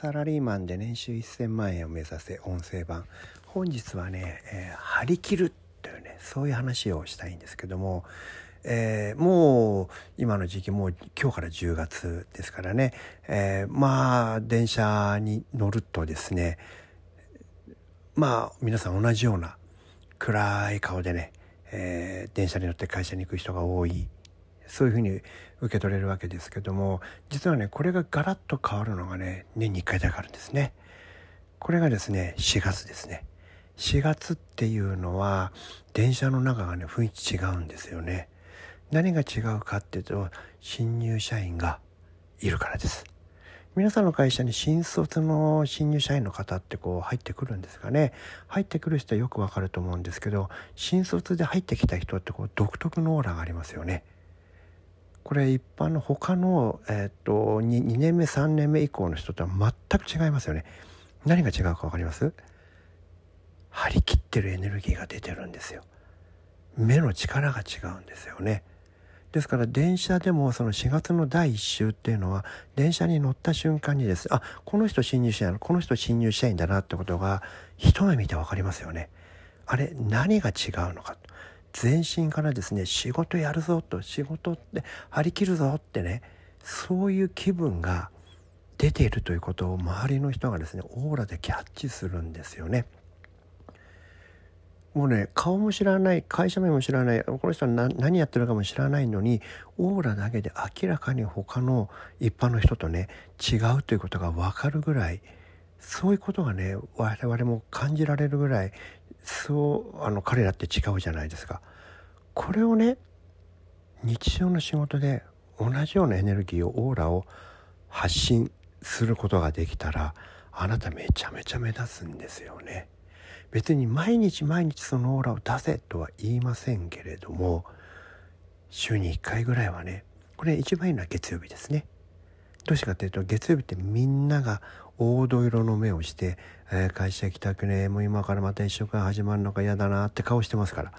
サラリーマンで年収1000万円を目指せ音声版。本日はね、えー、張り切るというねそういう話をしたいんですけども、えー、もう今の時期もう今日から10月ですからね、えー、まあ電車に乗るとですねまあ皆さん同じような暗い顔でね、え、電車に乗って会社に行く人が多いそういうふうに受け取れるわけですけども実はねこれがガラッと変わるのがね年に1回だけあるんですね。これがですね4月ですね。4月っていうのは電車の中がね雰囲気違うんですよね。何が違うかっていうと新入社員がいるからです。皆さんの会社に新卒の新入社員の方ってこう入ってくるんですがね入ってくる人はよくわかると思うんですけど新卒で入ってきた人ってこう独特のオーラがありますよね。これ一般の他の、えー、っと 2, 2年目3年目以降の人とは全く違いますよね。何が違うか分かります？張り切ってるエネルギーが出てるんですよ。目の力が違うんですよね。ですから電車でもその4月の第1週っていうのは電車に乗った瞬間にですあこの人新入社員この人新入社員だなってことが一目見て分かりますよね。あれ何が違うのか全身からですね仕事やるぞと仕事って張り切るぞってねそういう気分が出ているということを周りの人がですねオーラでキャッチするんですよね。もうね顔も知らない会社名も知らないこの人は何やってるかも知らないのにオーラだけで明らかに他の一般の人とね違うということが分かるぐらいそういうことがね我々も感じられるぐらいそうあの彼らって違うじゃないですか。これをね日常の仕事で同じようなエネルギーをオーラを発信することができたらあなためちゃめちゃ目立つんですよね。別に毎日毎日そのオーラを出せとは言いませんけれども週に1回ぐらいはねこれ一番いいのは月曜日ですね。どうしてかというと月曜日ってみんなが黄土色の目をして、えー、会社行きたくねえもう今からまた一週間始まるのか嫌だなって顔してますから。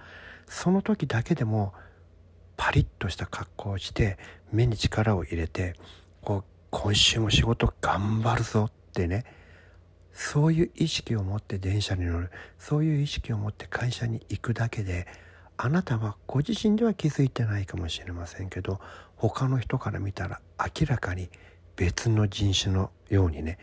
その時だけでもパリッとした格好をして目に力を入れてこう今週も仕事頑張るぞってね。そういう意識を持って電車に乗る。そういう意識を持って会社に行くだけであなたはご自身では気づいてないかもしれませんけど他の人から見たら明らかに別の人種のようにね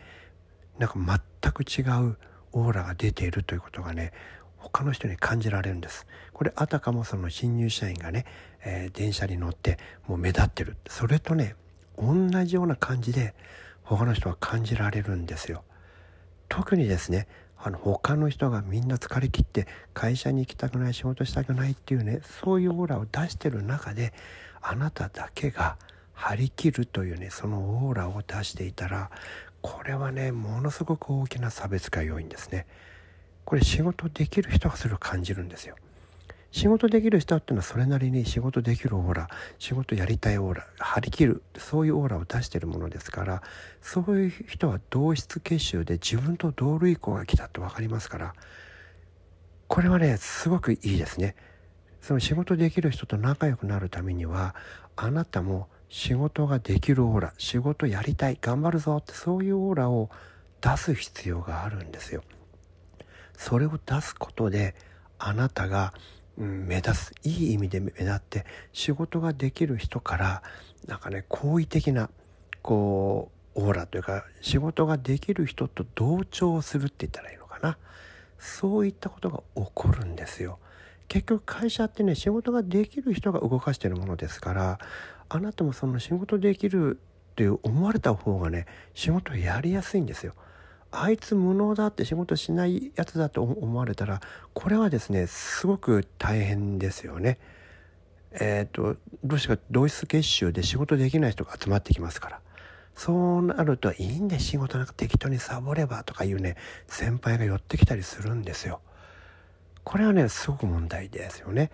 なんか全く違うオーラが出ているということがね他の人に感じられるんです。これあたかもその新入社員がね、えー、電車に乗ってもう目立ってる。それとね同じような感じで他の人は感じられるんですよ。特にですねあの他の人がみんな疲れ切って会社に行きたくない仕事したくないっていうねそういうオーラを出してる中であなただけが張り切るというねそのオーラを出していたらこれはねものすごく大きな差別化要因ですね。これ仕事できる人がそれを感じるんですよ。仕事できる人っていうのはそれなりに仕事できるオーラ仕事やりたいオーラ張り切るそういうオーラを出してるものですからそういう人は同質結集で自分と同類項が来たって分かりますからこれはねすごくいいですね。その仕事できる人と仲良くなるためにはあなたも仕事ができるオーラ仕事やりたい頑張るぞってそういうオーラを出す必要があるんですよ。それを出すことであなたが、目立ついい意味で目立って仕事ができる人からなんかね好意的なこうオーラというか仕事ができる人と同調するって言ったらいいのかなそういったことが起こるんですよ。結局会社ってね仕事ができる人が動かしてるものですからあなたもその仕事できるって思われた方がね仕事やりやすいんですよ。あいつ無能だって仕事しないやつだと思われたらこれはですねすごく大変ですよね。えっ、ー、とどうしてか同質結集で仕事できない人が集まってきますから。そうなるといいんで仕事なんか適当にサボればとかいうね先輩が寄ってきたりするんですよ。これはねすごく問題ですよね。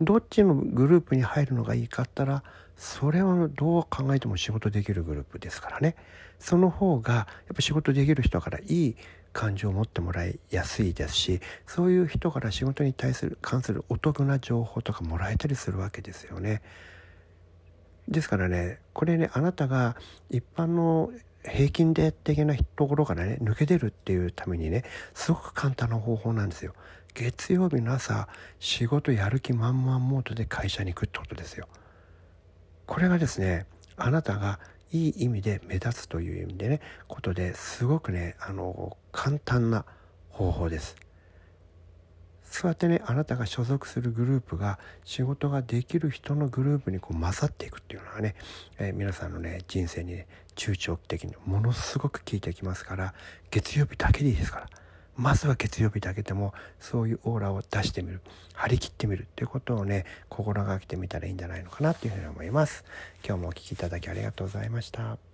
どっちのグループに入るのがいいかったらそれはどう考えても仕事できるグループですからねその方がやっぱ仕事できる人からいい感情を持ってもらいやすいですしそういう人から仕事に対する関するお得な情報とかもらえたりするわけですよね。ですからねこれねあなたが一般の平均で的なところからね抜け出るっていうためにねすごく簡単な方法なんですよ。月曜日の朝仕事やる気満々モードで会社に行くってことですよ。これがですねあなたがいい意味で目立つという意味でねことですごくねあの簡単な方法です。そうやってねあなたが所属するグループが仕事ができる人のグループにこう混ざっていくっていうのはね、えー、皆さんのね人生にね中長期的にものすごく効いてきますから月曜日だけでいいですから。まずは月曜日だけでもそういうオーラを出してみる。張り切ってみるっていうことをね心がけてみたらいいんじゃないのかなっていうふうに思います。今日もお聴きいただきありがとうございました。